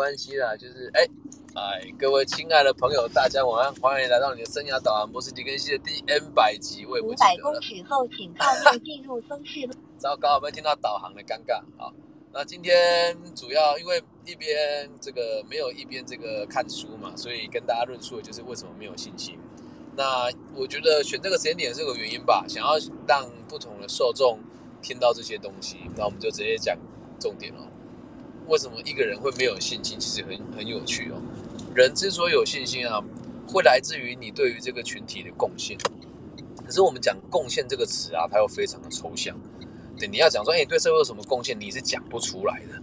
关系啦，就是哎哎，各位亲爱的朋友，大家晚安，欢迎来到你的生涯导航博士狄更新的第 N 百集，我也不五百记得了。公尺后，请靠右进入松市路。糟糕，我没听到导航的尴尬？啊，那今天主要因为一边这个没有一边这个看书嘛，所以跟大家论述的就是为什么没有信心。那我觉得选这个时间点是个原因吧，想要让不同的受众听到这些东西，那我们就直接讲重点哦。为什么一个人会没有信心？其实很很有趣哦。人之所以有信心啊，会来自于你对于这个群体的贡献。可是我们讲贡献这个词啊，它又非常的抽象。对，你要讲说，哎、你对社会有什么贡献，你是讲不出来的。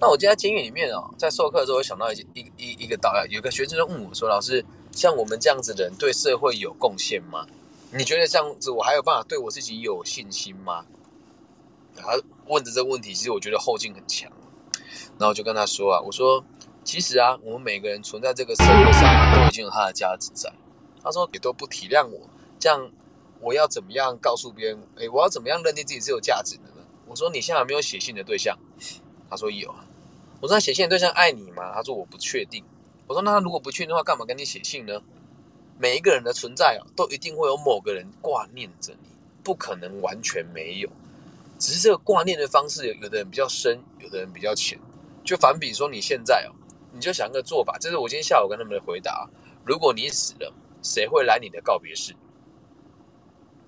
那我今天在监狱里面哦，在授课的时候，我想到一一一一个导有个学生就问我说：“老师，像我们这样子的人对社会有贡献吗？你觉得这样子我还有办法对我自己有信心吗？”他问的这个问题，其实我觉得后劲很强。然后我就跟他说啊，我说其实啊，我们每个人存在这个社会上啊都已经有他的价值在。他说也都不体谅我，这样我要怎么样告诉别人？哎，我要怎么样认定自己是有价值的呢？我说你现在没有写信的对象？他说有。我说那写信的对象爱你吗？他说我不确定。我说那他如果不确定的话，干嘛跟你写信呢？每一个人的存在啊，都一定会有某个人挂念着你，不可能完全没有。只是这个挂念的方式，有的人比较深，有的人比较浅。就反比说你现在哦，你就想个做法，这是我今天下午跟他们的回答。如果你死了，谁会来你的告别式？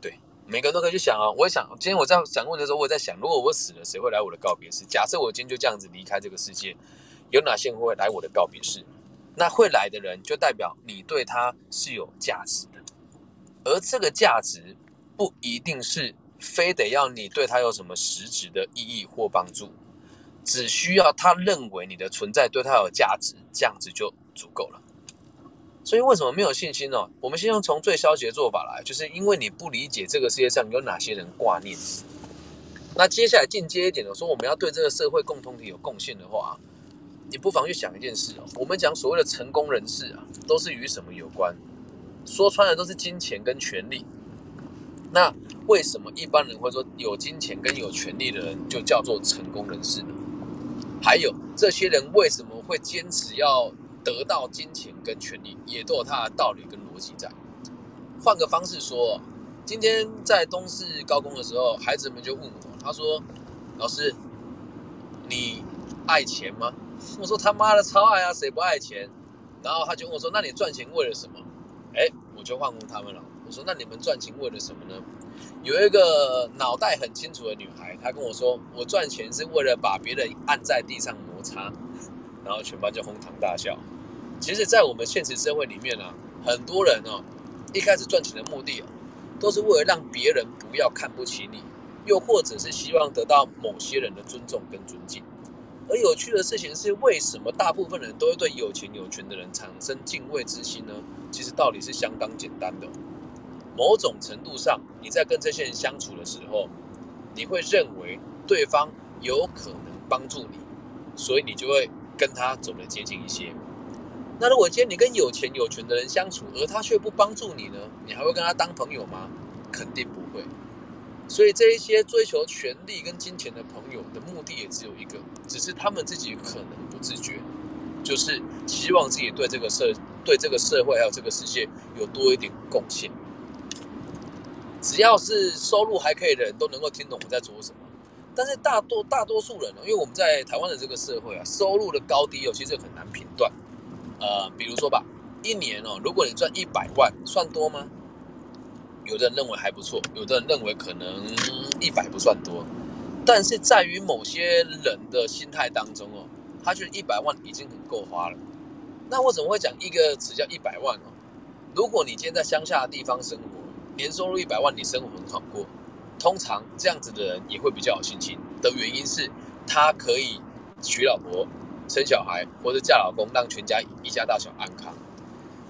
对，每个人都可以去想啊。我也想，今天我在想问的时候，我也在想，如果我死了，谁会来我的告别式？假设我今天就这样子离开这个世界，有哪些人会来我的告别式？那会来的人，就代表你对他是有价值的，而这个价值不一定是非得要你对他有什么实质的意义或帮助，只需要他认为你的存在对他有价值，这样子就足够了。所以为什么没有信心呢？我们先用从最消极的做法来，就是因为你不理解这个世界上有哪些人挂念。那接下来进阶一点的说，我们要对这个社会共同体有贡献的话，你不妨去想一件事哦。我们讲所谓的成功人士啊，都是与什么有关？说穿了都是金钱跟权力。那为什么一般人会说有金钱跟有权力的人就叫做成功人士呢？还有这些人为什么会坚持要得到金钱跟权力，也都有他的道理跟逻辑在。换个方式说，今天在东市高工的时候，孩子们就问我，他说：“老师，你爱钱吗？”我说：“他妈的超爱啊，谁不爱钱？”然后他就问我说：“那你赚钱为了什么？”哎，我就换问他们了。说：“那你们赚钱为了什么呢？”有一个脑袋很清楚的女孩，她跟我说：“我赚钱是为了把别人按在地上摩擦。”然后全班就哄堂大笑。其实，在我们现实社会里面啊，很多人哦，一开始赚钱的目的啊，都是为了让别人不要看不起你，又或者是希望得到某些人的尊重跟尊敬。而有趣的事情是，为什么大部分人都会对有钱有权的人产生敬畏之心呢？其实道理是相当简单的。某种程度上，你在跟这些人相处的时候，你会认为对方有可能帮助你，所以你就会跟他走得接近一些。那如果今天你跟有钱有权的人相处，而他却不帮助你呢？你还会跟他当朋友吗？肯定不会。所以这一些追求权力跟金钱的朋友的目的也只有一个，只是他们自己可能不自觉，就是希望自己对这个社、对这个社会还有这个世界有多一点贡献。只要是收入还可以的人都能够听懂我在说什么。但是大多大多数人呢，因为我们在台湾的这个社会啊，收入的高低哦，其实很难评断。呃，比如说吧，一年哦，如果你赚一百万，算多吗？有的人认为还不错，有的人认为可能一百不算多。但是在于某些人的心态当中哦，他觉得一百万已经很够花了。那我怎么会讲一个词叫一百万哦？如果你今天在乡下的地方生活，年收入一百万，你生活很好过。通常这样子的人也会比较有信心的原因是，他可以娶老婆、生小孩，或者嫁老公，让全家一家大小安康。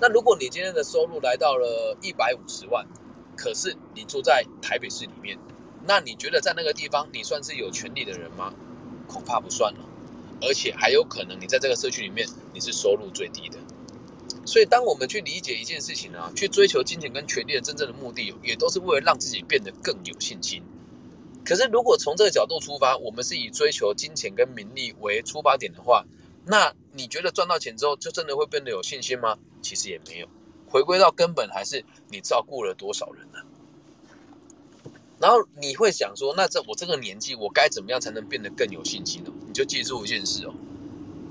那如果你今天的收入来到了一百五十万，可是你住在台北市里面，那你觉得在那个地方你算是有权利的人吗？恐怕不算了，而且还有可能你在这个社区里面你是收入最低的。所以，当我们去理解一件事情啊，去追求金钱跟权力的真正的目的，也都是为了让自己变得更有信心。可是，如果从这个角度出发，我们是以追求金钱跟名利为出发点的话，那你觉得赚到钱之后就真的会变得有信心吗？其实也没有，回归到根本还是你照顾了多少人呢？然后你会想说，那这我这个年纪，我该怎么样才能变得更有信心呢？你就记住一件事哦，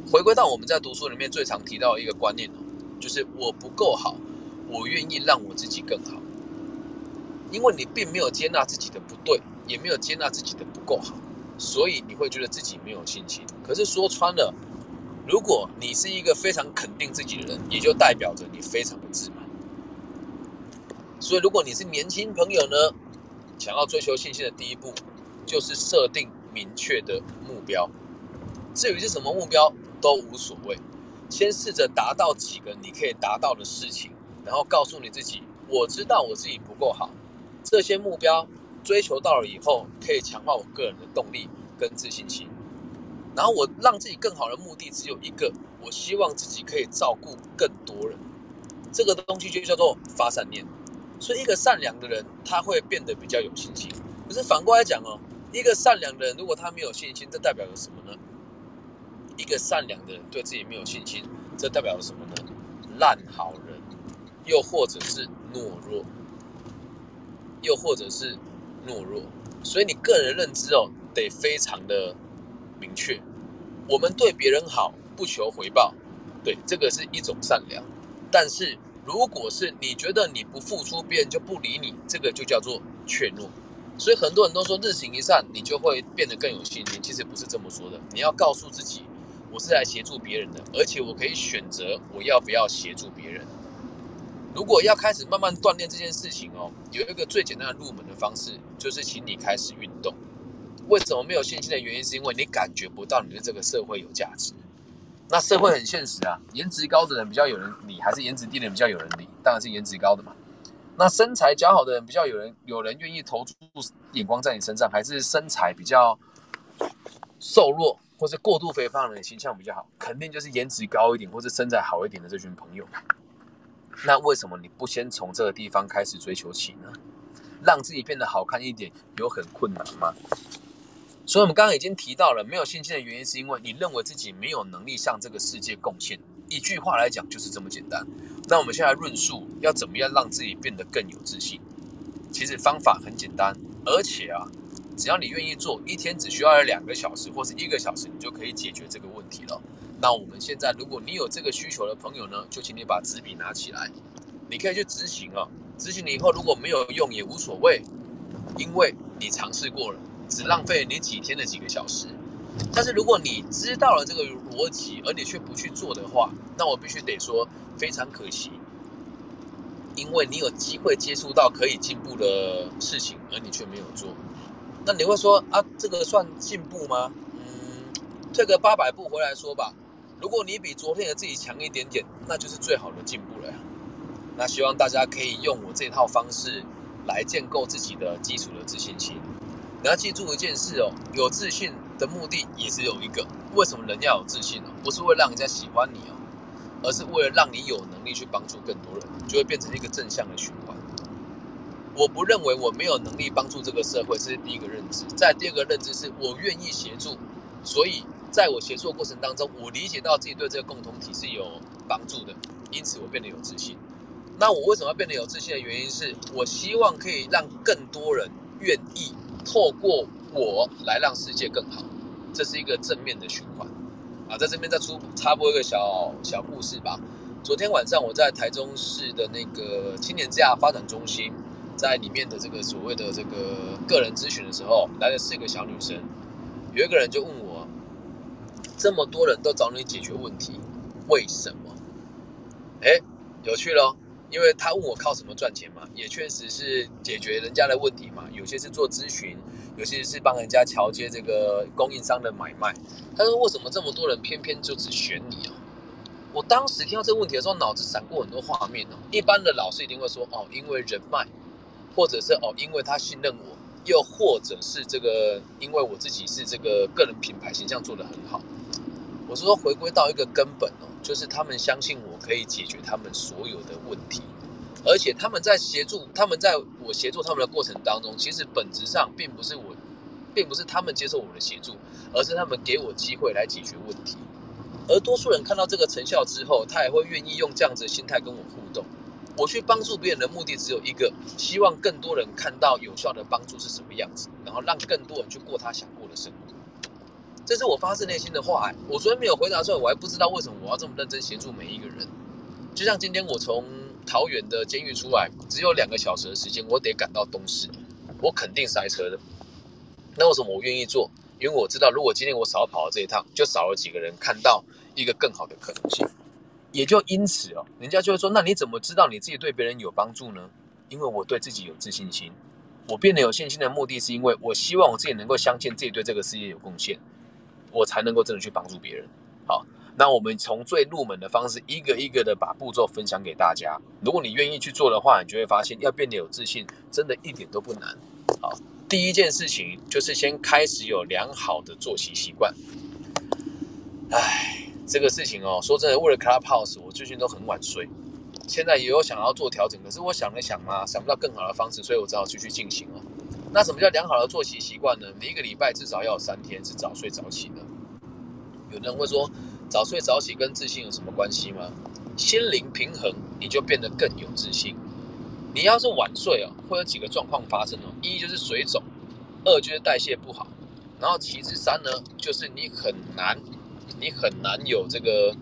回归到我们在读书里面最常提到一个观念哦，就是我不够好，我愿意让我自己更好，因为你并没有接纳自己的不对，也没有接纳自己的不够好，所以你会觉得自己没有信心。可是说穿了，如果你是一个非常肯定自己的人，也就代表着你非常的自满。所以如果你是年轻朋友呢？想要追求信心的第一步，就是设定明确的目标。至于是什么目标都无所谓，先试着达到几个你可以达到的事情，然后告诉你自己：我知道我自己不够好。这些目标追求到了以后，可以强化我个人的动力跟自信心。然后我让自己更好的目的只有一个：我希望自己可以照顾更多人。这个东西就叫做发散念。所以，一个善良的人，他会变得比较有信心。可是反过来讲哦，一个善良的人，如果他没有信心，这代表了什么呢？一个善良的人对自己没有信心，这代表了什么呢？烂好人，又或者是懦弱，又或者是懦弱。所以，你个人认知哦，得非常的明确。我们对别人好，不求回报，对，这个是一种善良。但是，如果是你觉得你不付出，别人就不理你，这个就叫做怯懦。所以很多人都说日行一善，你就会变得更有信心。其实不是这么说的。你要告诉自己，我是来协助别人的，而且我可以选择我要不要协助别人。如果要开始慢慢锻炼这件事情哦，有一个最简单的入门的方式，就是请你开始运动。为什么没有信心的原因，是因为你感觉不到你的这个社会有价值。那社会很现实啊，颜值高的人比较有人理，还是颜值低的人比较有人理？当然是颜值高的嘛。那身材较好的人比较有人有人愿意投注眼光在你身上，还是身材比较瘦弱或是过度肥胖的人形象比较好？肯定就是颜值高一点或者身材好一点的这群朋友。那为什么你不先从这个地方开始追求起呢？让自己变得好看一点，有很困难吗？所以，我们刚刚已经提到了，没有信心的原因，是因为你认为自己没有能力向这个世界贡献。一句话来讲，就是这么简单。那我们现在论述要怎么样让自己变得更有自信？其实方法很简单，而且啊，只要你愿意做，一天只需要两个小时或是一个小时，你就可以解决这个问题了。那我们现在，如果你有这个需求的朋友呢，就请你把纸笔拿起来，你可以去执行啊。执行了以后，如果没有用也无所谓，因为你尝试过了。只浪费你几天的几个小时，但是如果你知道了这个逻辑，而你却不去做的话，那我必须得说非常可惜，因为你有机会接触到可以进步的事情，而你却没有做。那你会说啊，这个算进步吗？嗯，退个八百步回来说吧，如果你比昨天的自己强一点点，那就是最好的进步了呀。那希望大家可以用我这套方式来建构自己的基础的自信心。你要记住一件事哦，有自信的目的也是有一个。为什么人要有自信呢？不是为了让人家喜欢你哦，而是为了让你有能力去帮助更多人，就会变成一个正向的循环。我不认为我没有能力帮助这个社会，这是第一个认知。再第二个认知是我愿意协助，所以在我协助的过程当中，我理解到自己对这个共同体是有帮助的，因此我变得有自信。那我为什么要变得有自信的原因是我希望可以让更多人愿意。透过我来让世界更好，这是一个正面的循环啊！在这边再出插播一个小小故事吧。昨天晚上我在台中市的那个青年之家发展中心，在里面的这个所谓的这个个人咨询的时候，来了四个小女生，有一个人就问我：这么多人都找你解决问题，为什么？哎，有趣喽！因为他问我靠什么赚钱嘛，也确实是解决人家的问题嘛。有些是做咨询，有些是帮人家桥接这个供应商的买卖。他说：“为什么这么多人偏偏就只选你啊？”我当时听到这个问题的时候，脑子闪过很多画面哦。一般的老师一定会说：“哦，因为人脉，或者是哦，因为他信任我，又或者是这个，因为我自己是这个个人品牌形象做得很好。”我是说，回归到一个根本哦。就是他们相信我可以解决他们所有的问题，而且他们在协助他们在我协助他们的过程当中，其实本质上并不是我，并不是他们接受我的协助，而是他们给我机会来解决问题。而多数人看到这个成效之后，他也会愿意用这样子的心态跟我互动。我去帮助别人的目的只有一个，希望更多人看到有效的帮助是什么样子，然后让更多人去过他想过的生活。这是我发自内心的话。我昨天没有回答出来，我还不知道为什么我要这么认真协助每一个人。就像今天我从桃园的监狱出来，只有两个小时的时间，我得赶到东市，我肯定塞车的。那为什么我愿意做？因为我知道，如果今天我少跑了这一趟，就少了几个人看到一个更好的可能性。也就因此哦，人家就会说：那你怎么知道你自己对别人有帮助呢？因为我对自己有自信心。我变得有信心的目的是因为我希望我自己能够相信自己对这个世界有贡献，我才能够真的去帮助别人。好，那我们从最入门的方式，一个一个的把步骤分享给大家。如果你愿意去做的话，你就会发现要变得有自信，真的一点都不难。好，第一件事情就是先开始有良好的作息习惯。唉。这个事情哦，说真的，为了 Clubhouse，我最近都很晚睡。现在也有想要做调整，可是我想了想嘛，想不到更好的方式，所以我只好继续进行哦。那什么叫良好的作息习惯呢？你一个礼拜至少要有三天是早睡早起的。有人会说，早睡早起跟自信有什么关系吗？心灵平衡，你就变得更有自信。你要是晚睡哦，会有几个状况发生哦。一就是水肿，二就是代谢不好，然后其次三呢，就是你很难。你很难有这个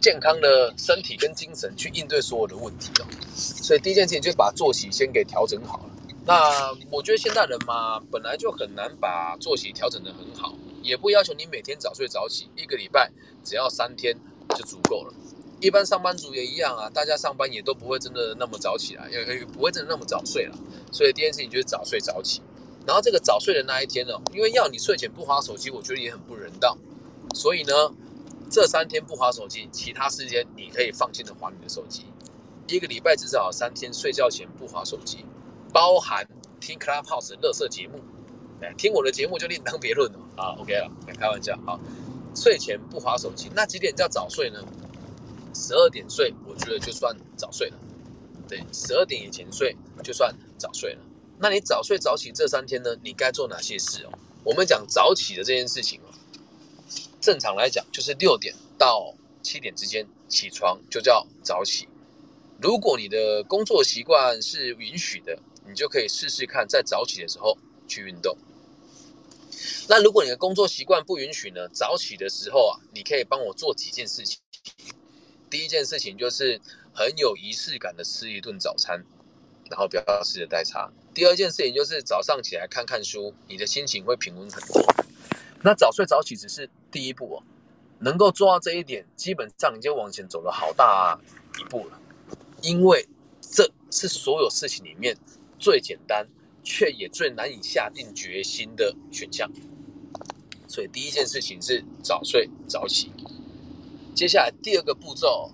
健康的身体跟精神去应对所有的问题哦，所以第一件事情就是把作息先给调整好了。那我觉得现代人嘛，本来就很难把作息调整的很好，也不要求你每天早睡早起，一个礼拜只要三天就足够了。一般上班族也一样啊，大家上班也都不会真的那么早起来，也不会真的那么早睡了。所以第一件事情就是早睡早起。然后这个早睡的那一天呢，因为要你睡前不划手机，我觉得也很不人道。所以呢，这三天不划手机，其他时间你可以放心的划你的手机。一个礼拜至少三天睡觉前不划手机，包含听 Clubhouse 的乐色节目。哎，听我的节目就另当别论了啊。OK 了，开玩笑啊。睡前不划手机，那几点叫早睡呢？十二点睡，我觉得就算早睡了。对，十二点以前睡就算早睡了。那你早睡早起这三天呢？你该做哪些事哦？我们讲早起的这件事情哦，正常来讲就是六点到七点之间起床就叫早起。如果你的工作习惯是允许的，你就可以试试看在早起的时候去运动。那如果你的工作习惯不允许呢？早起的时候啊，你可以帮我做几件事情。第一件事情就是很有仪式感的吃一顿早餐。然后不要吃的太差。第二件事情就是早上起来看看书，你的心情会平稳很多。那早睡早起只是第一步哦，能够做到这一点，基本上已经往前走了好大一步了。因为这是所有事情里面最简单，却也最难以下定决心的选项。所以第一件事情是早睡早起。接下来第二个步骤，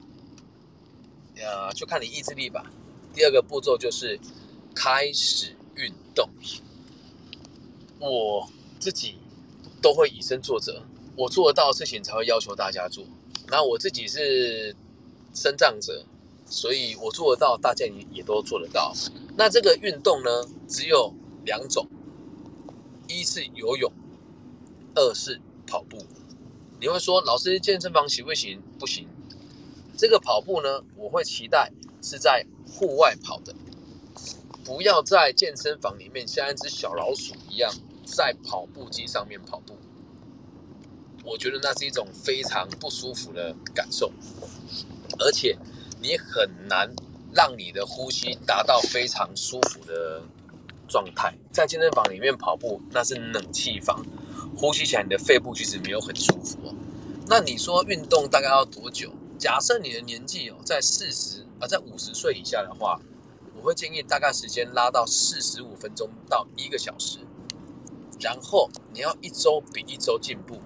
呃，就看你意志力吧。第二个步骤就是开始运动。我自己都会以身作则，我做得到的事情才会要求大家做。那我自己是身障者，所以我做得到，大家也也都做得到。那这个运动呢，只有两种：一是游泳，二是跑步。你会说，老师健身房行不行？不行。这个跑步呢，我会期待是在。户外跑的，不要在健身房里面像一只小老鼠一样在跑步机上面跑步。我觉得那是一种非常不舒服的感受，而且你很难让你的呼吸达到非常舒服的状态。在健身房里面跑步，那是冷气房，呼吸起来你的肺部其实没有很舒服哦。那你说运动大概要多久？假设你的年纪哦在四十。啊在五十岁以下的话，我会建议大概时间拉到四十五分钟到一个小时，然后你要一周比一周进步，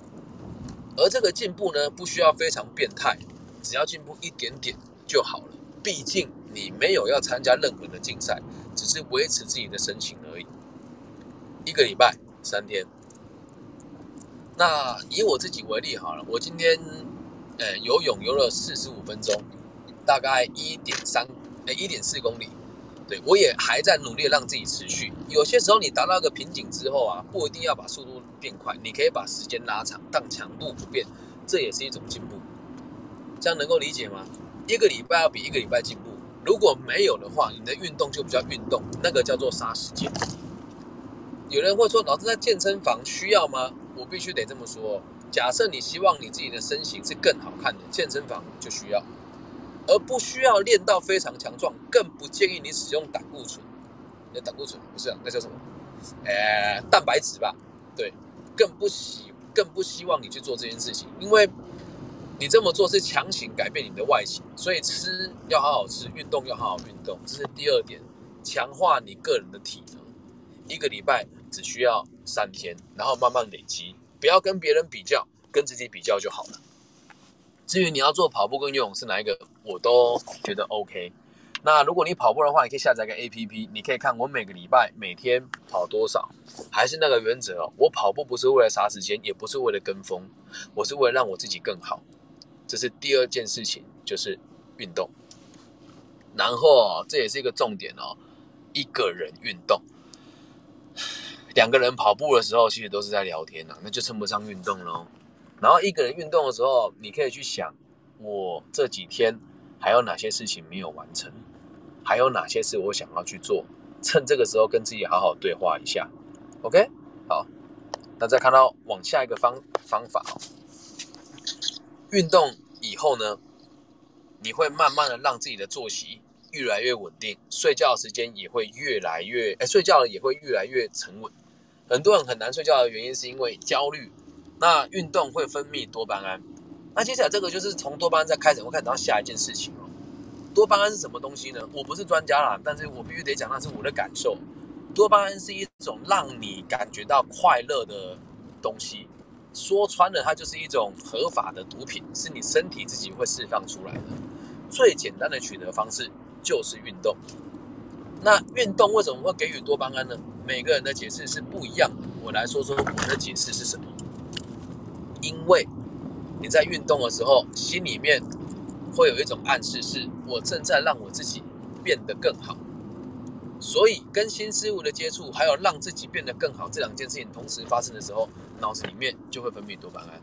而这个进步呢，不需要非常变态，只要进步一点点就好了。毕竟你没有要参加任何的竞赛，只是维持自己的身形而已。一个礼拜三天，那以我自己为例好了，我今天呃游泳游了四十五分钟。大概一点三，哎，一点四公里，对我也还在努力让自己持续。有些时候你达到一个瓶颈之后啊，不一定要把速度变快，你可以把时间拉长，但强度不变，这也是一种进步。这样能够理解吗？一个礼拜要比一个礼拜进步。如果没有的话，你的运动就不叫运动，那个叫做杀时间。有人会说，老师在健身房需要吗？我必须得这么说。假设你希望你自己的身形是更好看的，健身房就需要，而不需要练到非常强壮，更不建议你使用胆固醇。那胆固醇不是啊，那叫什么？呃，蛋白质吧。对，更不希更不希望你去做这件事情，因为你这么做是强行改变你的外形。所以吃要好好吃，运动要好好运动，这是第二点，强化你个人的体能。一个礼拜只需要三天，然后慢慢累积，不要跟别人比较，跟自己比较就好了。至于你要做跑步跟游泳是哪一个，我都觉得 OK。那如果你跑步的话，你可以下载个 APP，你可以看我每个礼拜每天跑多少。还是那个原则哦，我跑步不是为了杀时间，也不是为了跟风，我是为了让我自己更好。这是第二件事情，就是运动。然后这也是一个重点哦，一个人运动。两个人跑步的时候，其实都是在聊天呐，那就称不上运动喽。然后一个人运动的时候，你可以去想，我这几天还有哪些事情没有完成，还有哪些事我想要去做，趁这个时候跟自己好好对话一下。OK，好，那再看到往下一个方方法哦，运动以后呢，你会慢慢的让自己的作息。越来越稳定，睡觉时间也会越来越，哎，睡觉也会越来越沉稳。很多人很难睡觉的原因是因为焦虑。那运动会分泌多巴胺，那接下来这个就是从多巴胺再开始，我看到下一件事情哦。多巴胺是什么东西呢？我不是专家啦，但是我必须得讲，那是我的感受。多巴胺是一种让你感觉到快乐的东西，说穿了，它就是一种合法的毒品，是你身体自己会释放出来的。最简单的取得方式。就是运动。那运动为什么会给予多巴胺呢？每个人的解释是不一样的。我来说说我的解释是什么。因为你在运动的时候，心里面会有一种暗示，是我正在让我自己变得更好。所以跟新事物的接触，还有让自己变得更好这两件事情同时发生的时候，脑子里面就会分泌多巴胺。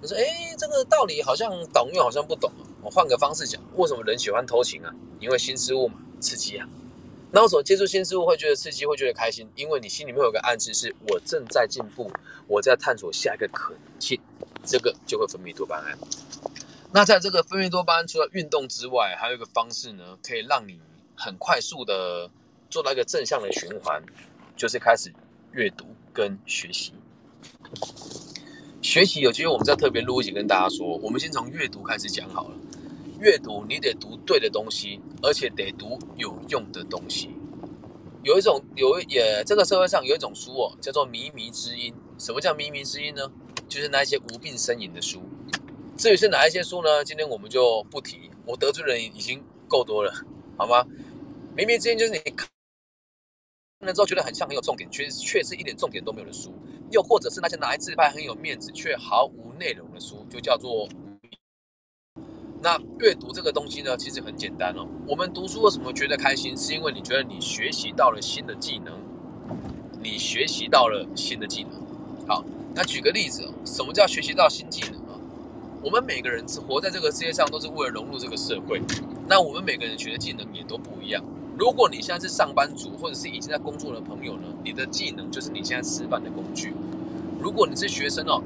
我说：“哎，这个道理好像懂，又好像不懂。我换个方式讲，为什么人喜欢偷情啊？因为新事物嘛，刺激啊。那为什么接触新事物会觉得刺激，会觉得开心？因为你心里面有个暗示，是我正在进步，我在探索下一个可能性，这个就会分泌多巴胺。那在这个分泌多巴胺除了运动之外，还有一个方式呢，可以让你很快速的做到一个正向的循环，就是开始阅读跟学习。”学习有机会，我们再特别录一集跟大家说。我们先从阅读开始讲好了。阅读你得读对的东西，而且得读有用的东西。有一种有也这个社会上有一种书哦，叫做靡靡之音。什么叫靡靡之音呢？就是那一些无病呻吟的书。至于是哪一些书呢？今天我们就不提。我得罪人已经够多了，好吗？靡靡之音就是你看了之后觉得很像很有重点，却却是一点重点都没有的书。又或者是那些拿来自拍很有面子却毫无内容的书，就叫做。那阅读这个东西呢，其实很简单哦。我们读书为什么觉得开心？是因为你觉得你学习到了新的技能，你学习到了新的技能。好，那举个例子哦，什么叫学习到新技能啊？我们每个人是活在这个世界上，都是为了融入这个社会。那我们每个人学的技能也都不一样。如果你现在是上班族，或者是已经在工作的朋友呢，你的技能就是你现在吃饭的工具。如果你是学生哦，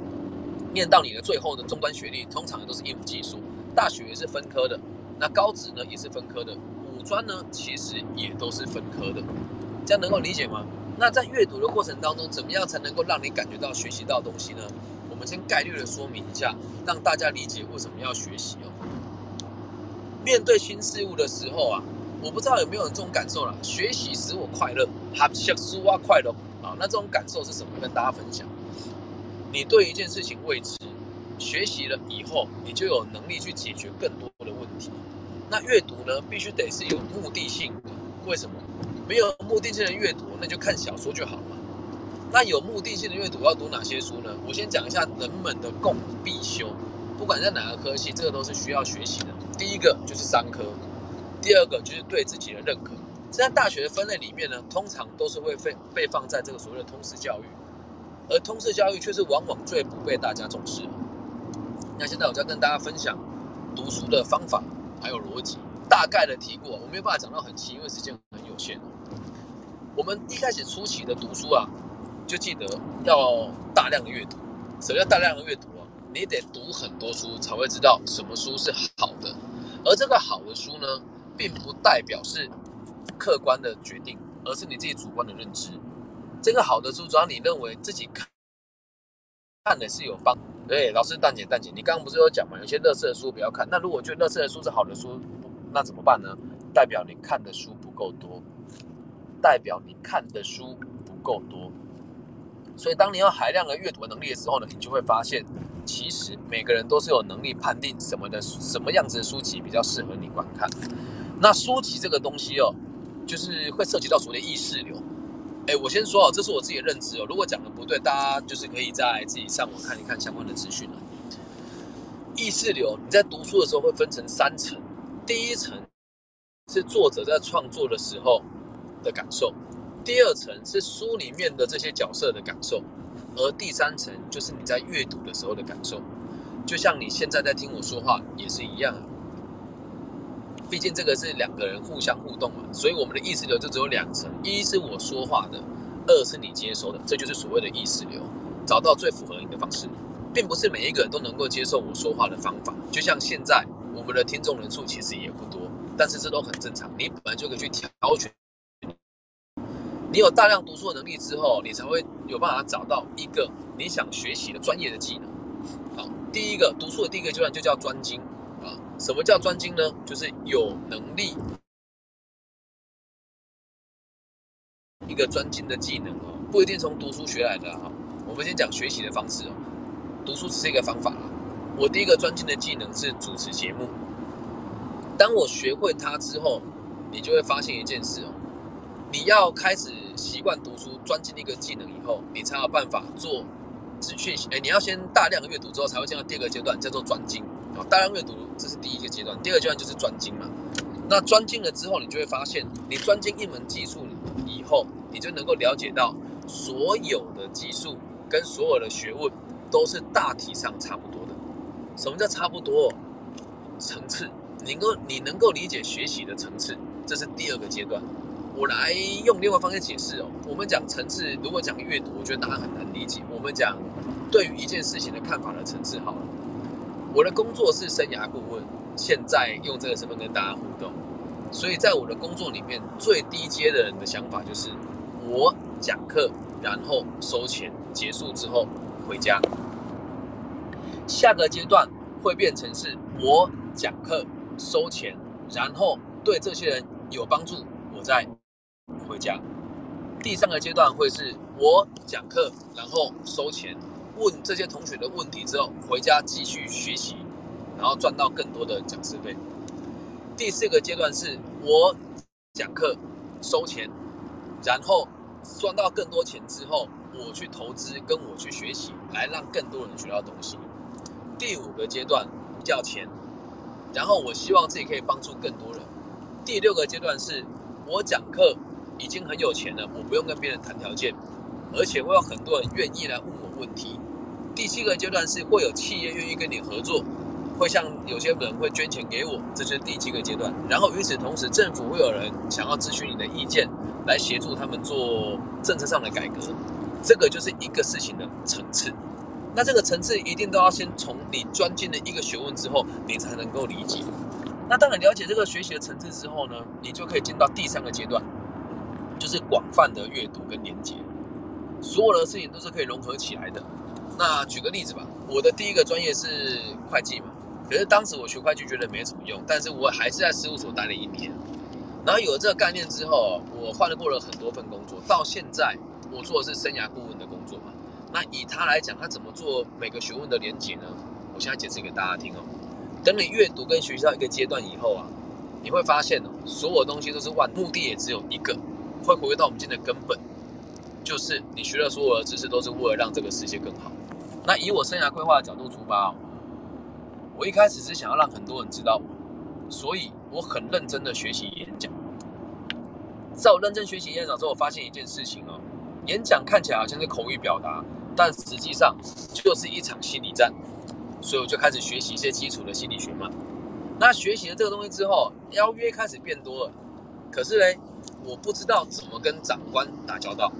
念到你的最后的中端学历，通常都是应付技术。大学也是分科的，那高职呢也是分科的，五专呢其实也都是分科的。这样能够理解吗？那在阅读的过程当中，怎么样才能够让你感觉到学习到东西呢？我们先概率的说明一下，让大家理解为什么要学习哦。面对新事物的时候啊。我不知道有没有人这种感受了，学习使我快乐，哈，学书啊快乐啊，那这种感受是什么？跟大家分享。你对一件事情未知，学习了以后，你就有能力去解决更多的问题。那阅读呢，必须得是有目的性的。为什么？没有目的性的阅读，那就看小说就好了。那有目的性的阅读要读哪些书呢？我先讲一下人们的共必修，不管在哪个科系，这个都是需要学习的。第一个就是商科。第二个就是对自己的认可，在大学的分类里面呢，通常都是会被被放在这个所谓的通识教育，而通识教育却是往往最不被大家重视。那现在我在跟大家分享读书的方法还有逻辑，大概的提过，我没有办法讲到很细，因为时间很有限。我们一开始初期的读书啊，就记得要大量的阅读。什么叫大量的阅读啊？你得读很多书才会知道什么书是好的，而这个好的书呢，并不代表是。客观的决定，而是你自己主观的认知。这个好的书，只要你认为自己看看的是有帮，对，老师蛋姐蛋姐，你刚刚不是有讲嘛？有些乐色的书不要看。那如果觉得乐色的书是好的书，那怎么办呢？代表你看的书不够多，代表你看的书不够多。所以，当你有海量的阅读能力的时候呢，你就会发现，其实每个人都是有能力判定什么的什么样子的书籍比较适合你观看。那书籍这个东西哦。就是会涉及到所谓的意识流，哎，我先说哦，这是我自己的认知哦。如果讲的不对，大家就是可以在自己上网看一看相关的资讯了。意识流，你在读书的时候会分成三层，第一层是作者在创作的时候的感受，第二层是书里面的这些角色的感受，而第三层就是你在阅读的时候的感受。就像你现在在听我说话也是一样。毕竟这个是两个人互相互动嘛，所以我们的意识流就只有两层：一是我说话的，二是你接收的。这就是所谓的意识流，找到最符合你的方式，并不是每一个人都能够接受我说话的方法。就像现在我们的听众人数其实也不多，但是这都很正常。你本来就可以去挑选，你有大量读书的能力之后，你才会有办法找到一个你想学习的专业的技能。好，第一个读书的第一个阶段就叫专精。什么叫专精呢？就是有能力一个专精的技能哦，不一定从读书学来的哈。我们先讲学习的方式哦，读书只是一个方法。我第一个专精的技能是主持节目。当我学会它之后，你就会发现一件事哦，你要开始习惯读书，专精一个技能以后，你才有办法做资讯。哎，你要先大量阅读之后，才会进到第二个阶段，叫做专精。大量阅读，这是第一个阶段。第二阶段就是专精嘛。那专精了之后，你就会发现，你专精一门技术以后，你就能够了解到所有的技术跟所有的学问都是大体上差不多的。什么叫差不多？层次，能够你能够理解学习的层次，这是第二个阶段。我来用另外方式解释哦。我们讲层次，如果讲阅读，我觉得大家很难理解。我们讲对于一件事情的看法的层次好了。我的工作是生涯顾问，现在用这个身份跟大家互动，所以在我的工作里面，最低阶的人的想法就是我讲课，然后收钱，结束之后回家。下个阶段会变成是我讲课收钱，然后对这些人有帮助，我再回家。第三个阶段会是我讲课，然后收钱。问这些同学的问题之后，回家继续学习，然后赚到更多的讲师费。第四个阶段是我讲课收钱，然后赚到更多钱之后，我去投资跟我去学习，来让更多人学到东西。第五个阶段叫钱，然后我希望自己可以帮助更多人。第六个阶段是我讲课已经很有钱了，我不用跟别人谈条件，而且会有很多人愿意来问我问题。第七个阶段是会有企业愿意跟你合作，会像有些人会捐钱给我，这是第七个阶段。然后与此同时，政府会有人想要咨询你的意见，来协助他们做政策上的改革。这个就是一个事情的层次。那这个层次一定都要先从你钻进的一个学问之后，你才能够理解。那当你了解这个学习的层次之后呢，你就可以进到第三个阶段，就是广泛的阅读跟连接，所有的事情都是可以融合起来的。那举个例子吧，我的第一个专业是会计嘛，可是当时我学会计觉得没什么用，但是我还是在事务所待了一年。然后有了这个概念之后，我换了过了很多份工作，到现在我做的是生涯顾问的工作嘛。那以他来讲，他怎么做每个学问的连结呢？我现在解释给大家听哦。等你阅读跟学习到一个阶段以后啊，你会发现哦，所有东西都是万目的也只有一个，会回归到我们今天的根本，就是你学的所有的知识都是为了让这个世界更好。那以我生涯规划的角度出发，我一开始是想要让很多人知道我，所以我很认真的学习演讲。在我认真学习演讲之后，我发现一件事情哦，演讲看起来好像是口语表达，但实际上就是一场心理战。所以我就开始学习一些基础的心理学嘛。那学习了这个东西之后，邀约开始变多了。可是嘞，我不知道怎么跟长官打交道，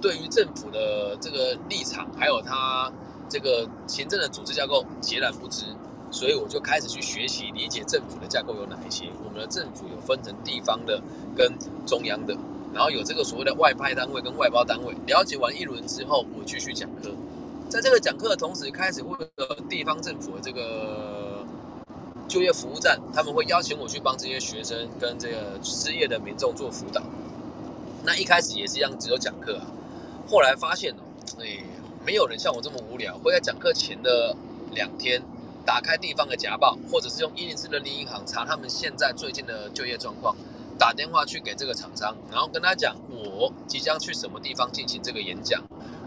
对于政府的这个立场，还有他这个行政的组织架构截然不知。所以我就开始去学习理解政府的架构有哪一些。我们的政府有分成地方的跟中央的，然后有这个所谓的外派单位跟外包单位。了解完一轮之后，我继续讲课。在这个讲课的同时，开始会有地方政府的这个就业服务站，他们会邀请我去帮这些学生跟这个失业的民众做辅导。那一开始也是一样，只有讲课啊。后来发现哦，哎，没有人像我这么无聊，会在讲课前的两天打开地方的夹报，或者是用一零四人力银行查他们现在最近的就业状况，打电话去给这个厂商，然后跟他讲我即将去什么地方进行这个演讲。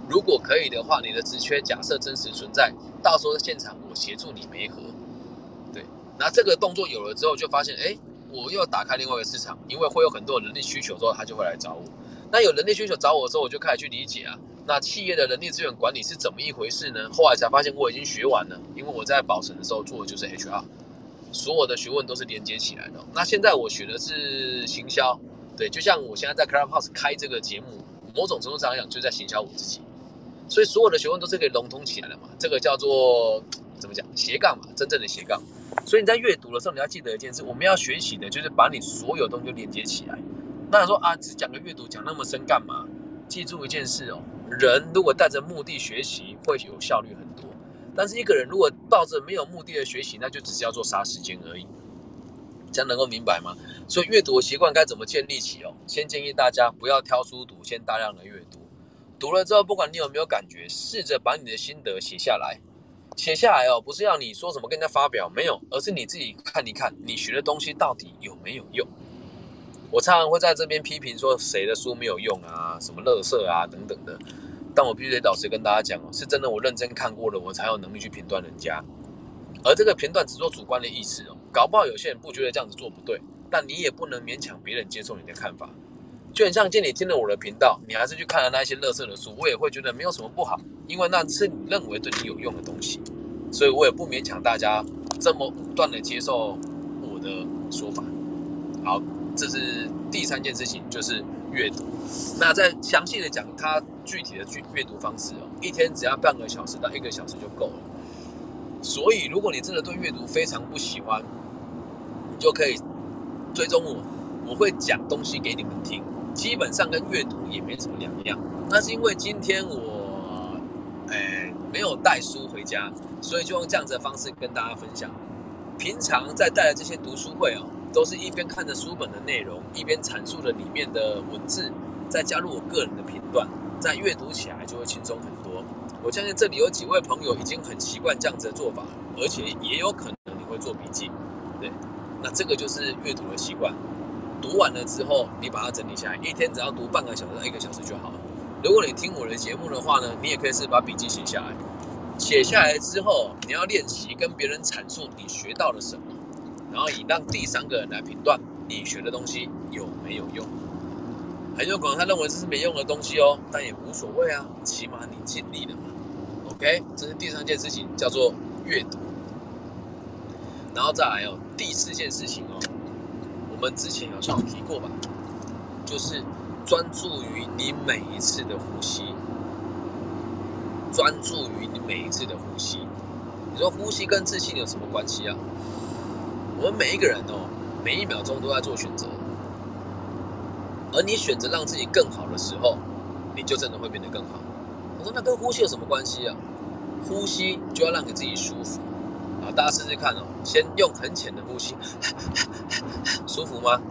如果可以的话，你的职缺假设真实存在，到时候现场我协助你媒合。对，那这个动作有了之后，就发现，哎，我又打开另外一个市场，因为会有很多人力需求之后，他就会来找我。那有人力需求找我的时候，我就开始去理解啊，那企业的人力资源管理是怎么一回事呢？后来才发现我已经学完了，因为我在宝城的时候做的就是 HR，所有的学问都是连接起来的。那现在我学的是行销，对，就像我现在在 Clubhouse 开这个节目，某种程度上来讲，就在行销我自己。所以所有的学问都是可以融通起来的嘛，这个叫做怎么讲斜杠嘛，真正的斜杠。所以你在阅读的时候，你要记得一件事，我们要学习的就是把你所有东西都连接起来。那你说啊，只讲个阅读讲那么深干嘛？记住一件事哦，人如果带着目的学习，会有效率很多。但是一个人如果抱着没有目的的学习，那就只是要做杀时间而已。这样能够明白吗？所以阅读的习惯该怎么建立起哦？先建议大家不要挑书读，先大量的阅读。读了之后，不管你有没有感觉，试着把你的心得写下来。写下来哦，不是要你说什么跟人家发表，没有，而是你自己看一看，你学的东西到底有没有用。我常常会在这边批评说谁的书没有用啊，什么垃圾啊等等的。但我必须得老实跟大家讲哦，是真的，我认真看过了，我才有能力去评断人家。而这个评断只做主观的意思哦，搞不好有些人不觉得这样子做不对，但你也不能勉强别人接受你的看法。就很像今天你听了我的频道，你还是去看了那些乐色的书，我也会觉得没有什么不好，因为那是你认为对你有用的东西，所以我也不勉强大家这么武断的接受我的说法。好，这是第三件事情，就是阅读。那再详细的讲它具体的阅阅读方式哦，一天只要半个小时到一个小时就够了。所以如果你真的对阅读非常不喜欢，你就可以追踪我，我会讲东西给你们听。基本上跟阅读也没什么两样，那是因为今天我，诶没有带书回家，所以就用这样子的方式跟大家分享。平常在带的这些读书会哦，都是一边看着书本的内容，一边阐述了里面的文字，再加入我个人的评断，在阅读起来就会轻松很多。我相信这里有几位朋友已经很习惯这样子的做法，而且也有可能你会做笔记，对，那这个就是阅读的习惯。读完了之后，你把它整理下来，一天只要读半个小时到一个小时就好了。如果你听我的节目的话呢，你也可以是把笔记写下来。写下来之后，你要练习跟别人阐述你学到了什么，然后以让第三个人来评断你学的东西有没有用。很有可能他认为这是没用的东西哦，但也无所谓啊，起码你尽力了嘛。OK，这是第三件事情，叫做阅读。然后再来哦，第四件事情哦。我们之前好像有提过吧，就是专注于你每一次的呼吸，专注于你每一次的呼吸。你说呼吸跟自信有什么关系啊？我们每一个人哦，每一秒钟都在做选择，而你选择让自己更好的时候，你就真的会变得更好。我说那跟呼吸有什么关系啊？呼吸就要让你自己舒服。好，大家试试看哦，先用很浅的呼吸。舒服吗？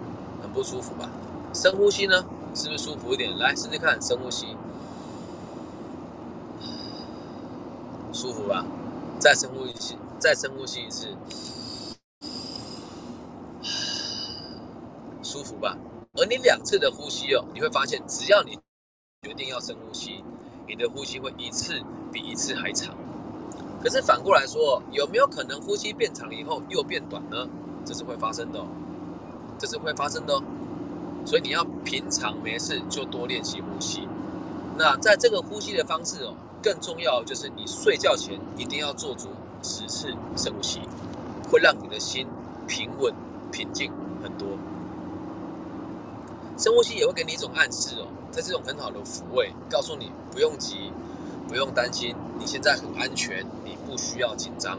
很不舒服吧？深呼吸呢，是不是舒服一点？来试试看，深呼吸，舒服吧？再深呼吸，再深呼吸一次，舒服吧？而你两次的呼吸哦，你会发现，只要你决定要深呼吸，你的呼吸会一次比一次还长。可是反过来说，有没有可能呼吸变长了以后又变短呢？这是会发生的。这是会发生的哦。所以你要平常没事就多练习呼吸。那在这个呼吸的方式哦，更重要就是你睡觉前一定要做足十次深呼吸，会让你的心平稳平静很多。深呼吸也会给你一种暗示哦，在这种很好的抚慰，告诉你不用急，不用担心，你现在很安全，你不需要紧张。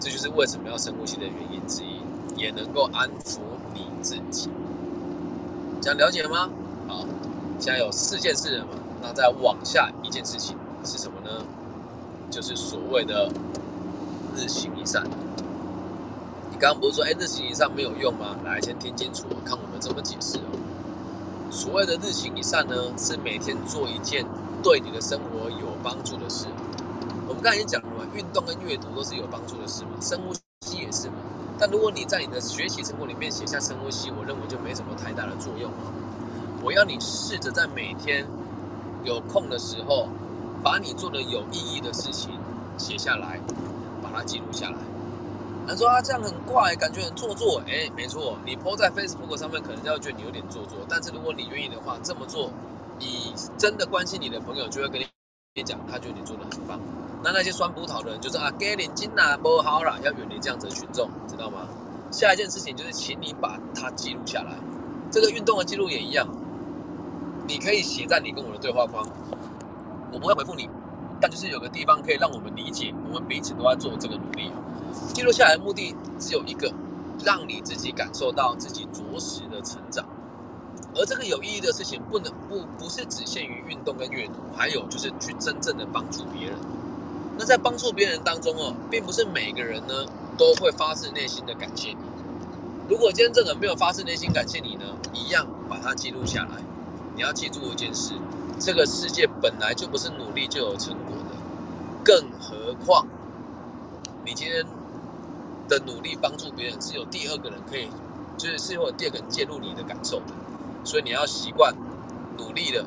这就是为什么要深呼吸的原因之一，也能够安抚你自己。这样了解了吗？好，现在有四件事了嘛？那再往下一件事情是什么呢？就是所谓的日行一善。你刚刚不是说，哎，日行一善没有用吗？来，先听清楚，看我们怎么解释哦。所谓的日行一善呢，是每天做一件对你的生活有帮助的事。我们刚才已经讲了嘛，运动跟阅读都是有帮助的事嘛，深呼吸也是嘛。但如果你在你的学习成果里面写下深呼吸，我认为就没什么太大的作用了。我要你试着在每天有空的时候，把你做的有意义的事情写下来，把它记录下来。人说啊，这样很怪，感觉很做作。哎，没错，你 po 在 Facebook 上面，可能就要觉得你有点做作。但是如果你愿意的话，这么做，你真的关心你的朋友就会跟你讲，他觉得你做的很棒。那那些酸葡萄的人就是啊，给脸金呐，不好了，要远离这样子的群众，知道吗？下一件事情就是，请你把它记录下来。这个运动的记录也一样，你可以写在你跟我的对话框，我不会回复你，但就是有个地方可以让我们理解，我们彼此都在做这个努力。记录下来的目的只有一个，让你自己感受到自己着实的成长。而这个有意义的事情，不能不不是只限于运动跟阅读，还有就是去真正的帮助别人。那在帮助别人当中哦，并不是每个人呢都会发自内心的感谢你。如果今天这个人没有发自内心感谢你呢，一样把它记录下来。你要记住一件事：这个世界本来就不是努力就有成果的，更何况你今天。的努力帮助别人，只有第二个人可以，就是是有第二个人介入你的感受的，所以你要习惯努力了，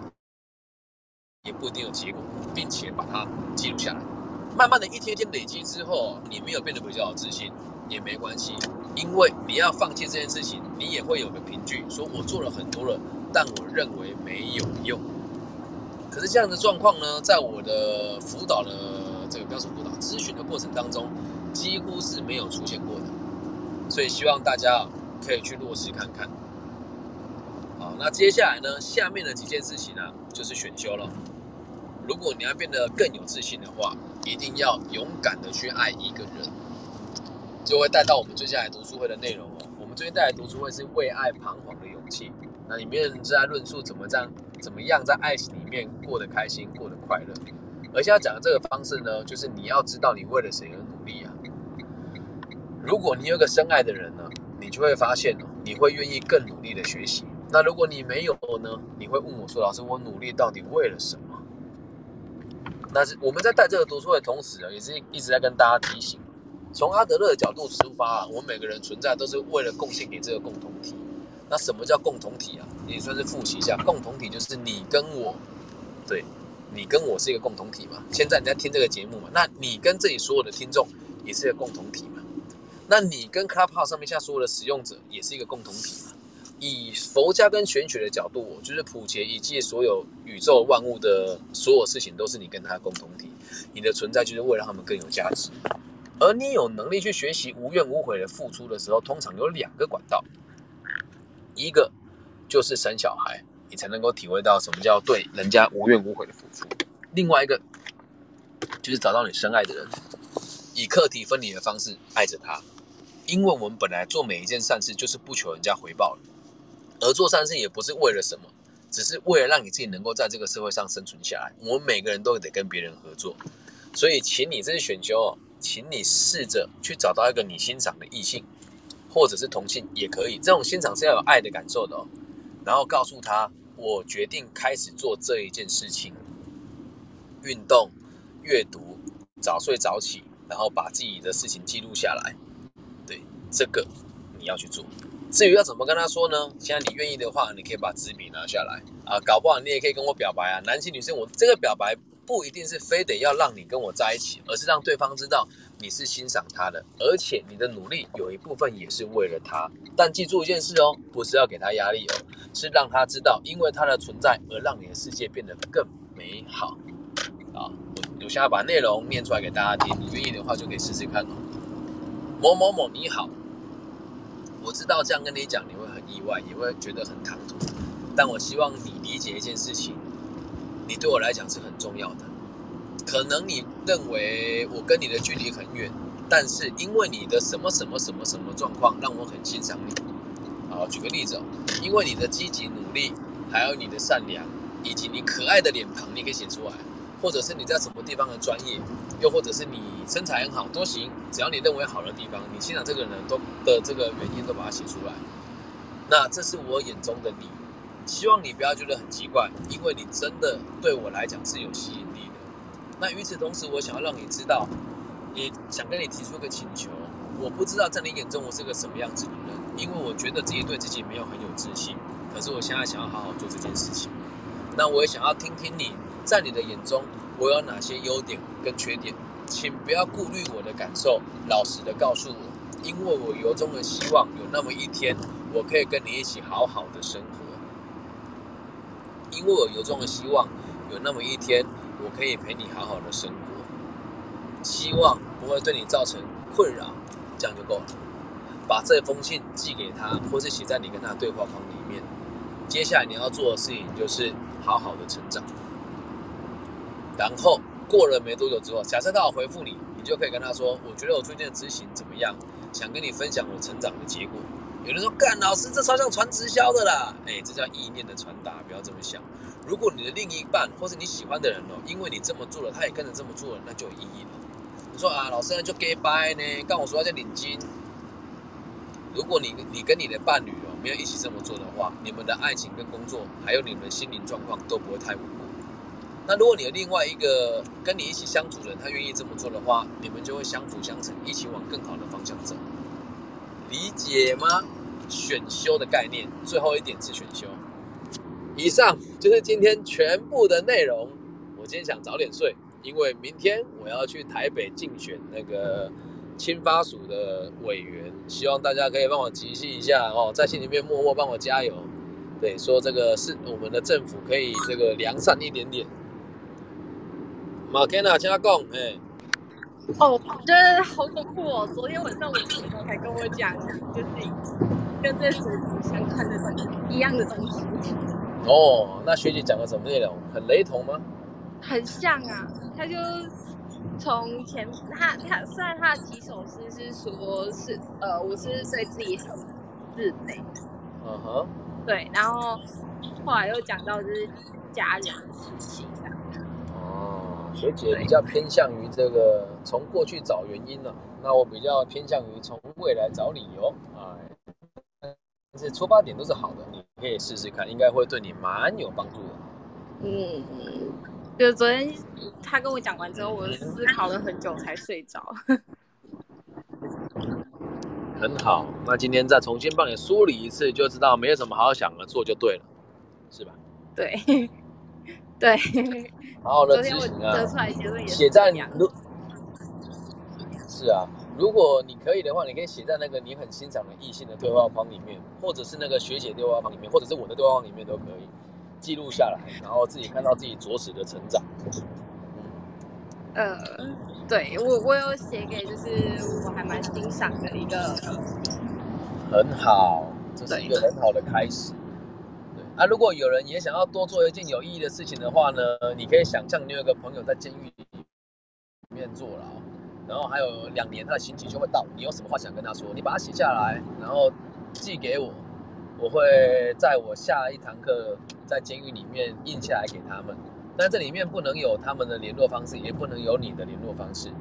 也不一定有结果，并且把它记录下来。慢慢的一天天累积之后，你没有变得比较有自信也没关系，因为你要放弃这件事情，你也会有个凭据，说我做了很多了，但我认为没有用。可是这样的状况呢，在我的辅导的这个标准辅导咨询的过程当中。几乎是没有出现过的，所以希望大家可以去落实看看。好，那接下来呢，下面的几件事情呢，就是选修了。如果你要变得更有自信的话，一定要勇敢的去爱一个人，就会带到我们接下来读书会的内容哦。我们最近带来读书会是为爱彷徨的勇气，那里面是在论述怎么这样，怎么样在爱情里面过得开心，过得快乐。而现在讲的这个方式呢，就是你要知道你为了谁而。如果你有个深爱的人呢，你就会发现哦，你会愿意更努力的学习。那如果你没有呢，你会问我说：“老师，我努力到底为了什么？”那是我们在带这个读书会的同时啊，也是一直在跟大家提醒，从阿德勒的角度出发啊，我们每个人存在都是为了贡献给这个共同体。那什么叫共同体啊？也算是复习一下，共同体就是你跟我，对，你跟我是一个共同体嘛。现在你在听这个节目嘛，那你跟这里所有的听众也是一个共同体嘛。那你跟 Clubhouse 上面下所有的使用者也是一个共同体嘛？以佛家跟玄学的角度，就是普劫一切所有宇宙万物的所有事情都是你跟他共同体，你的存在就是为了他们更有价值。而你有能力去学习无怨无悔的付出的时候，通常有两个管道，一个就是生小孩，你才能够体会到什么叫对人家无怨无悔的付出；另外一个就是找到你深爱的人，以课题分离的方式爱着他。因为我们本来做每一件善事就是不求人家回报的，而做善事也不是为了什么，只是为了让你自己能够在这个社会上生存下来。我们每个人都得跟别人合作，所以请你这是选修哦，请你试着去找到一个你欣赏的异性，或者是同性也可以。这种欣赏是要有爱的感受的哦，然后告诉他，我决定开始做这一件事情：运动、阅读、早睡早起，然后把自己的事情记录下来。这个你要去做，至于要怎么跟他说呢？现在你愿意的话，你可以把纸笔拿下来啊，搞不好你也可以跟我表白啊。男性女生，我这个表白不一定是非得要让你跟我在一起，而是让对方知道你是欣赏他的，而且你的努力有一部分也是为了他。但记住一件事哦，不是要给他压力哦，是让他知道，因为他的存在而让你的世界变得更美好。啊，我我现在把内容念出来给大家听，你愿意的话就可以试试看哦。某某某你好，我知道这样跟你讲你会很意外，也会觉得很唐突，但我希望你理解一件事情。你对我来讲是很重要的，可能你认为我跟你的距离很远，但是因为你的什么什么什么什么状况，让我很欣赏你。好，举个例子哦，因为你的积极努力，还有你的善良，以及你可爱的脸庞，你可以写出来，或者是你在什么地方的专业，又或者是你身材很好，都行，只要你认为好的地方，你欣赏这个人都的这个原因都把它写出来。那这是我眼中的你。希望你不要觉得很奇怪，因为你真的对我来讲是有吸引力的。那与此同时，我想要让你知道，也想跟你提出一个请求。我不知道在你眼中我是个什么样子的人，因为我觉得自己对自己没有很有自信。可是我现在想要好好做这件事情。那我也想要听听你在你的眼中我有哪些优点跟缺点，请不要顾虑我的感受，老实的告诉我，因为我由衷的希望有那么一天，我可以跟你一起好好的生活。因为我由衷的希望，有那么一天，我可以陪你好好的生活，希望不会对你造成困扰，这样就够了。把这封信寄给他，或是写在你跟他对话框里面。接下来你要做的事情就是好好的成长。然后过了没多久之后，假设他有回复你，你就可以跟他说：“我觉得我最近的执行怎么样？想跟你分享我成长的结果。”有人说：“干老师，这超像传直销的啦！”哎，这叫意念的传达，不要这么想。如果你的另一半或是你喜欢的人哦，因为你这么做了，他也跟着这么做了，那就有意义了。你说啊，老师那就 get by 呢？刚我说要叫领金。如果你你跟你的伴侣哦没有一起这么做的话，你们的爱情跟工作还有你们的心灵状况都不会太稳固。那如果你的另外一个跟你一起相处的人，他愿意这么做的话，你们就会相辅相成，一起往更好的方向走。理解吗？选修的概念，最后一点是选修。以上就是今天全部的内容。我今天想早点睡，因为明天我要去台北竞选那个青发署的委员，希望大家可以帮我集气一下哦，在心里面默默帮我加油。对，说这个是我们的政府可以这个良善一点点。马肯纳加贡，哎。哦，我觉得好恐怖哦！昨天晚上我朋友才跟我讲，就是跟这水族相关的东西一样的东西。哦，那学姐讲的什么内容？很雷同吗？很像啊，他就从前他他虽然他的起手诗是说是呃我是对自己很自卑，嗯哼，对，然后后来又讲到就是家人的事情。学姐比较偏向于这个从过去找原因了，那我比较偏向于从未来找理由。哎，但是出发点都是好的，你可以试试看，应该会对你蛮有帮助的。嗯，就昨天他跟我讲完之后，我思考了很久才睡着。很好，那今天再重新帮你梳理一次，就知道没有什么好想的，做就对了，是吧？对，对。好好的执行啊，写在你如，是啊，如果你可以的话，你可以写在那个你很欣赏的异性的对话框里面，或者是那个学姐对话框里面，或者是我的对话框里面都可以记录下来，然后自己看到自己着实的成长。呃，对我我有写给就是我还蛮欣赏的一个，很好，这是一个很好的开始。那如果有人也想要多做一件有意义的事情的话呢？你可以想象你有个朋友在监狱里面坐牢，然后还有两年他的刑期就会到，你有什么话想跟他说？你把它写下来，然后寄给我，我会在我下一堂课在监狱里面印下来给他们。但这里面不能有他们的联络方式，也不能有你的联络方式，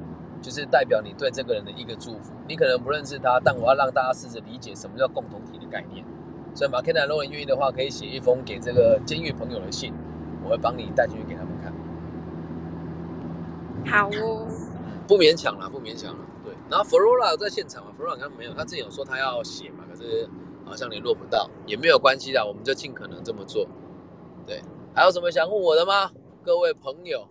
就是代表你对这个人的一个祝福。你可能不认识他，但我要让大家试着理解什么叫共同体的概念。所以马克南，如果你愿意的话，可以写一封给这个监狱朋友的信，我会帮你带进去给他们看。好哦，不勉强了，不勉强了。对，然后 Flora 在现场嘛，Flora 刚没有，他之前有说他要写嘛，可是好像联络不到，也没有关系的，我们就尽可能这么做。对，还有什么想问我的吗？各位朋友，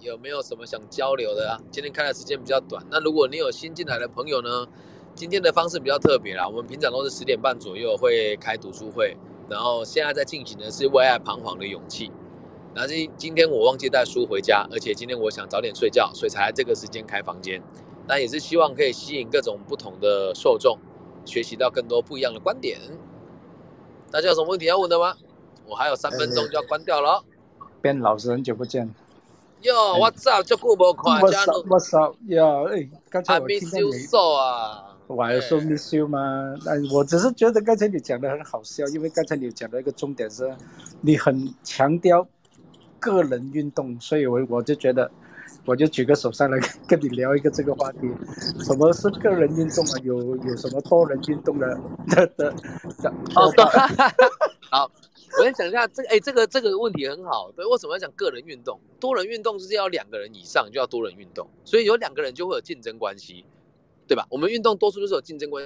有没有什么想交流的啊？今天开的时间比较短，那如果你有新进来的朋友呢，今天的方式比较特别啦。我们平常都是十点半左右会开读书会，然后现在在进行的是为爱彷徨的勇气。然后今今天我忘记带书回家，而且今天我想早点睡觉，所以才这个时间开房间。但也是希望可以吸引各种不同的受众，学习到更多不一样的观点。大家有什么问题要问的吗？我还有三分钟就要关掉了哦。边老师很久不见。哟，What's up？这久无看，加入 What's up？呀，哎，刚才 I 我听 miss 到 you 你，so 啊。我还说 miss you 吗？哎，我只是觉得刚才你讲的很好笑，因为刚才你讲的一个重点是，你很强调个人运动，所以我我就觉得，我就举个手上来跟你聊一个这个话题，什么是个人运动啊？有有什么多人运动的的的 好，我先讲一下这个，哎，这个这个问题很好。对，为什么要讲个人运动？多人运动就是要两个人以上就要多人运动，所以有两个人就会有竞争关系，对吧？我们运动多数都是有竞争关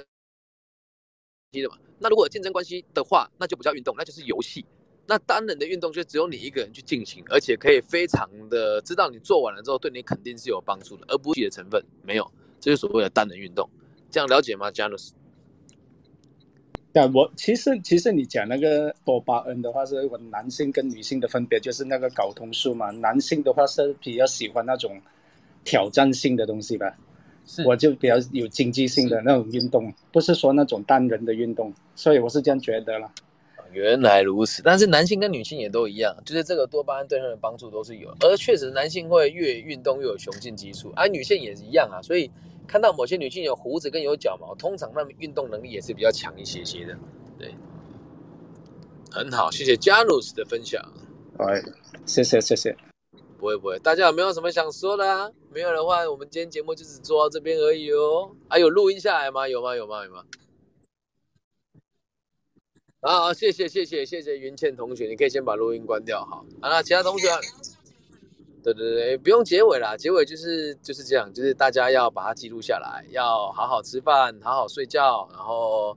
系的嘛。那如果有竞争关系的话，那就不叫运动，那就是游戏。那单人的运动就只有你一个人去进行，而且可以非常的知道你做完了之后对你肯定是有帮助的，而不是的成分没有，这就所谓的单人运动。这样了解吗，Janus？对，我其实其实你讲那个多巴胺的话，是我男性跟女性的分别，就是那个睾酮素嘛。男性的话是比较喜欢那种挑战性的东西吧，我就比较有竞技性的那种运动，不是说那种单人的运动，所以我是这样觉得了。原来如此，但是男性跟女性也都一样，就是这个多巴胺对他们的帮助都是有，而确实男性会越运动越有雄性激素，而、女性也是一样啊。所以看到某些女性有胡子跟有脚毛，通常她们运动能力也是比较强一些些的。对，很好，谢谢 Janus 的分享。哎，谢谢谢谢。不会不会，大家有没有什么想说的啊？没有的话，我们今天节目就只做到这边而已哦。啊，有录音下来吗？有吗？有吗？有吗？啊，好谢谢谢谢谢谢云倩同学，你可以先把录音关掉，好。啊，那其他同学，对对对，不用结尾啦，结尾就是就是这样，就是大家要把它记录下来，要好好吃饭，好好睡觉，然后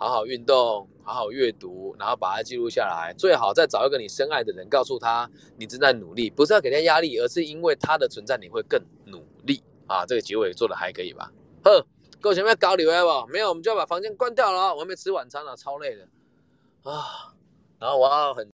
好好运动，好好阅读，然后把它记录下来。最好再找一个你深爱的人，告诉他你正在努力，不是要给他压力，而是因为他的存在，你会更努力啊。这个结尾做的还可以吧？呵，各位前面搞礼拜不？没有，我们就要把房间关掉了哦，我还没吃晚餐呢，超累的啊。然后我要很。